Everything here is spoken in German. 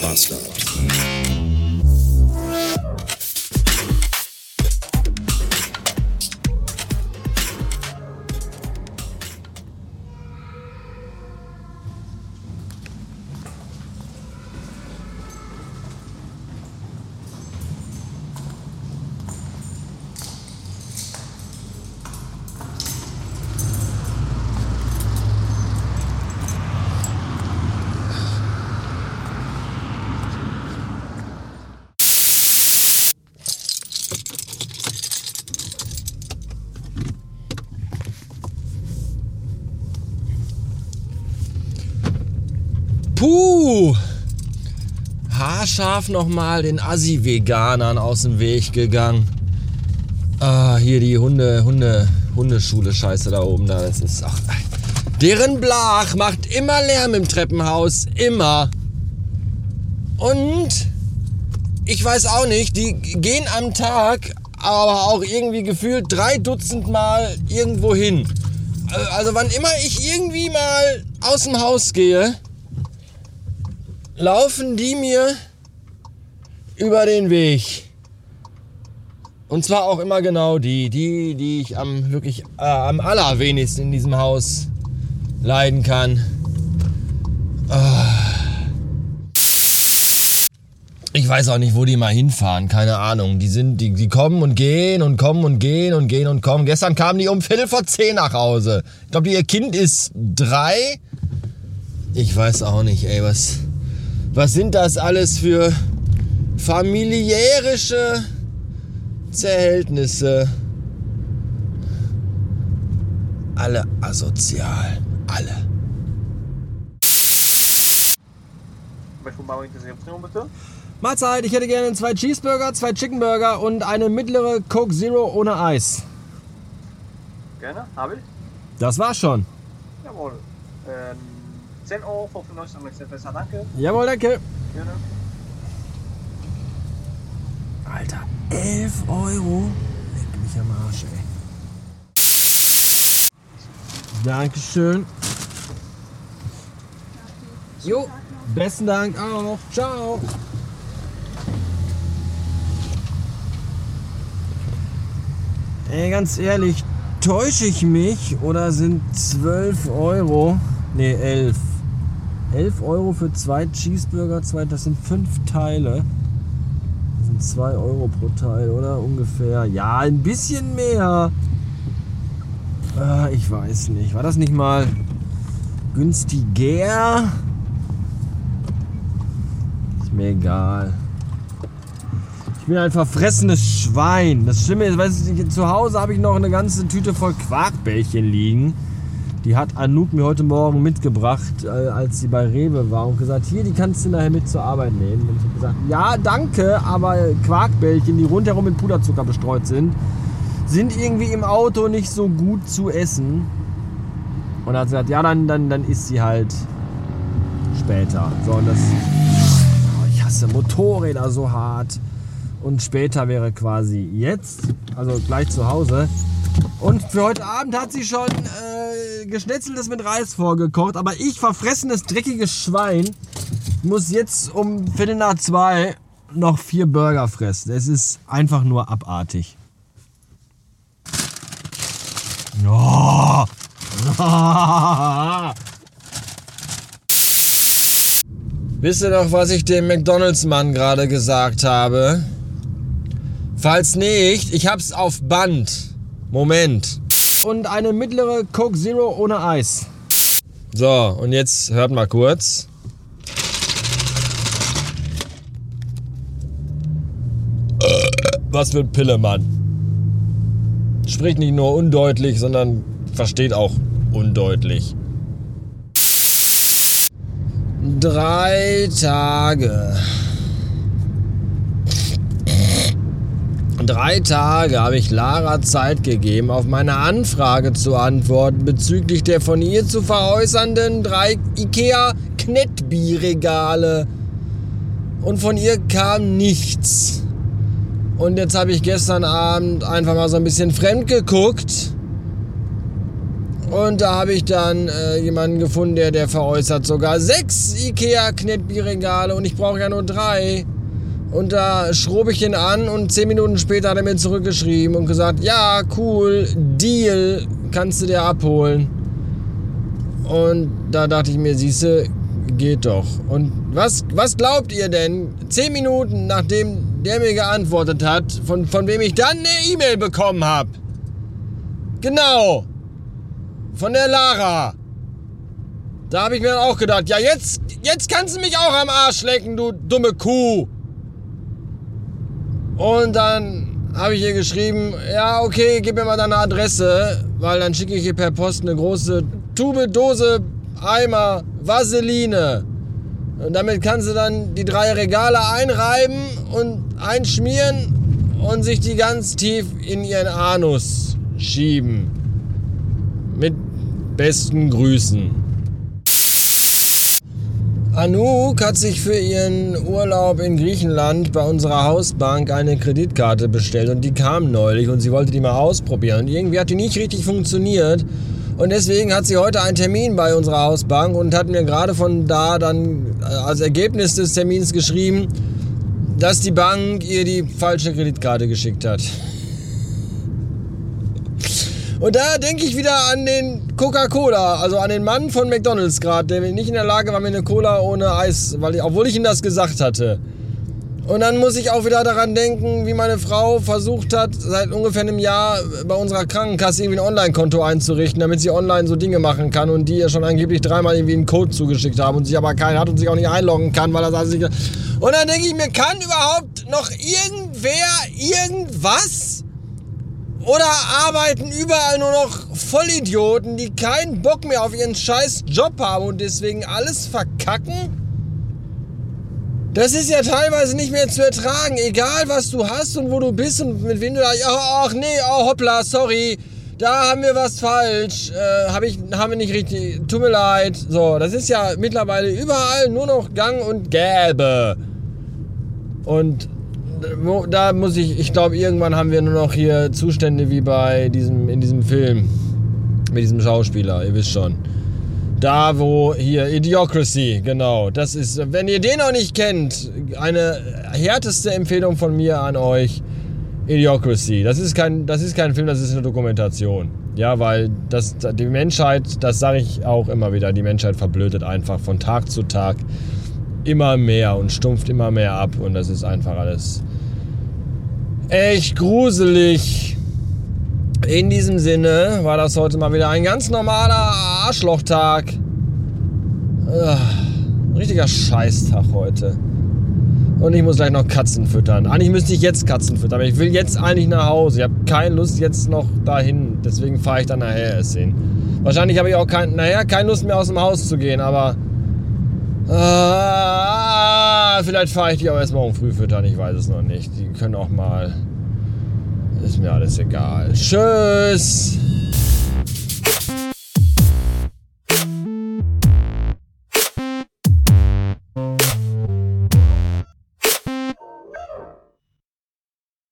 pasta. Puh! Haarscharf nochmal den Assi-Veganern aus dem Weg gegangen. Ah, hier die Hunde, Hunde, Hundeschule-Scheiße da oben da. Das ist ach, Deren Blach macht immer Lärm im Treppenhaus. Immer. Und ich weiß auch nicht, die gehen am Tag, aber auch irgendwie gefühlt drei Dutzend Mal irgendwo hin. Also wann immer ich irgendwie mal aus dem Haus gehe, laufen die mir über den Weg. Und zwar auch immer genau die, die, die ich am wirklich äh, am allerwenigsten in diesem Haus leiden kann. Ah. Ich weiß auch nicht, wo die mal hinfahren, keine Ahnung. Die sind, die, die kommen und gehen und kommen und gehen und gehen und kommen. Gestern kamen die um Viertel vor zehn nach Hause. Ich glaube, ihr Kind ist drei. Ich weiß auch nicht, ey, was, was sind das alles für familiärische Zerhältnisse? Alle asozial. Alle. Mahlzeit, ich hätte gerne zwei Cheeseburger, zwei Chickenburger und eine mittlere Coke Zero ohne Eis. Gerne, habe ich. Das war's schon. Jawohl. Ähm, 10 Euro, 95 am nächsten besser, danke. Jawohl, danke. Gerne. Alter, 11 Euro? Leck mich am Arsch, ey. Dankeschön. Jo, besten Dank auch. Ciao. Ey, ganz ehrlich, täusche ich mich oder sind 12 Euro? Ne, 11. 11 Euro für zwei Cheeseburger, zwei, das sind fünf Teile. Das sind 2 Euro pro Teil, oder? Ungefähr. Ja, ein bisschen mehr. Ah, ich weiß nicht. War das nicht mal günstiger? Ist mir egal. Ich bin ein verfressenes Schwein. Das Schlimme ist, weißt du, zu Hause habe ich noch eine ganze Tüte voll Quarkbällchen liegen. Die hat Anouk mir heute Morgen mitgebracht, äh, als sie bei Rewe war und gesagt, hier, die kannst du nachher mit zur Arbeit nehmen. Und ich habe gesagt, ja, danke, aber Quarkbällchen, die rundherum mit Puderzucker bestreut sind, sind irgendwie im Auto nicht so gut zu essen. Und er hat gesagt, ja, dann, dann, dann isst sie halt später. So, und das. Oh, ich hasse Motorräder so hart. Und später wäre quasi jetzt, also gleich zu Hause. Und für heute Abend hat sie schon äh, Geschnetzeltes mit Reis vorgekocht. Aber ich, verfressenes, dreckiges Schwein, muss jetzt um Viertel nach zwei noch vier Burger fressen. Es ist einfach nur abartig. Oh. Wisst ihr noch, was ich dem McDonalds-Mann gerade gesagt habe? Falls nicht, ich hab's auf Band. Moment. Und eine mittlere Coke Zero ohne Eis. So, und jetzt hört mal kurz. Was für ein Pillemann. Spricht nicht nur undeutlich, sondern versteht auch undeutlich. Drei Tage. Drei Tage habe ich Lara Zeit gegeben, auf meine Anfrage zu antworten bezüglich der von ihr zu veräußernden drei IKEA Knettbi-Regale. Und von ihr kam nichts. Und jetzt habe ich gestern Abend einfach mal so ein bisschen fremd geguckt Und da habe ich dann äh, jemanden gefunden, der, der veräußert sogar sechs Ikea Knetbierregale und ich brauche ja nur drei. Und da schrob ich ihn an und zehn Minuten später hat er mir zurückgeschrieben und gesagt, ja, cool, Deal, kannst du dir abholen. Und da dachte ich mir, siehste, geht doch. Und was, was glaubt ihr denn, zehn Minuten nachdem der mir geantwortet hat, von, von wem ich dann eine E-Mail bekommen habe? Genau, von der Lara. Da habe ich mir dann auch gedacht, ja jetzt, jetzt kannst du mich auch am Arsch lecken, du dumme Kuh. Und dann habe ich ihr geschrieben, ja okay, gib mir mal deine Adresse, weil dann schicke ich ihr per Post eine große Tube, Dose, Eimer, Vaseline. Und damit kann sie dann die drei Regale einreiben und einschmieren und sich die ganz tief in ihren Anus schieben. Mit besten Grüßen. Anouk hat sich für ihren Urlaub in Griechenland bei unserer Hausbank eine Kreditkarte bestellt und die kam neulich und sie wollte die mal ausprobieren. Irgendwie hat die nicht richtig funktioniert. Und deswegen hat sie heute einen Termin bei unserer Hausbank und hat mir gerade von da dann äh, als Ergebnis des Termins geschrieben, dass die Bank ihr die falsche Kreditkarte geschickt hat. Und da denke ich wieder an den Coca-Cola, also an den Mann von McDonalds gerade, der nicht in der Lage war, mir eine Cola ohne Eis, weil ich, obwohl ich ihm das gesagt hatte. Und dann muss ich auch wieder daran denken, wie meine Frau versucht hat, seit ungefähr einem Jahr bei unserer Krankenkasse irgendwie ein Online-Konto einzurichten, damit sie online so Dinge machen kann und die ihr schon angeblich dreimal irgendwie einen Code zugeschickt haben und sie aber keinen hat und sich auch nicht einloggen kann, weil er alles nicht. Und dann denke ich mir, kann überhaupt noch irgendwer irgendwas? Oder arbeiten überall nur noch Vollidioten, die keinen Bock mehr auf ihren scheiß Job haben und deswegen alles verkacken? Das ist ja teilweise nicht mehr zu ertragen, egal was du hast und wo du bist und mit wem du da. Ach nee, oh hoppla, sorry. Da haben wir was falsch. Äh, hab ich, haben wir nicht richtig. Tut mir leid. So, das ist ja mittlerweile überall nur noch Gang und Gäbe. Und da muss ich, ich glaube, irgendwann haben wir nur noch hier Zustände wie bei diesem, in diesem Film. Mit diesem Schauspieler, ihr wisst schon. Da, wo hier Idiocracy, genau. Das ist, wenn ihr den noch nicht kennt, eine härteste Empfehlung von mir an euch. Idiocracy. Das ist kein, das ist kein Film, das ist eine Dokumentation. Ja, weil das, die Menschheit, das sage ich auch immer wieder, die Menschheit verblödet einfach von Tag zu Tag immer mehr und stumpft immer mehr ab und das ist einfach alles echt gruselig. In diesem Sinne war das heute mal wieder ein ganz normaler Arschlochtag. Ein richtiger Scheißtag heute. Und ich muss gleich noch Katzen füttern. Eigentlich müsste ich jetzt Katzen füttern, aber ich will jetzt eigentlich nach Hause. Ich habe keine Lust jetzt noch dahin. Deswegen fahre ich dann nachher erst hin. Wahrscheinlich habe ich auch kein, naja, keine Lust mehr aus dem Haus zu gehen, aber Ah, vielleicht fahre ich die auch erst morgen früh füttern, ich weiß es noch nicht. Die können auch mal. Ist mir alles egal. Tschüss!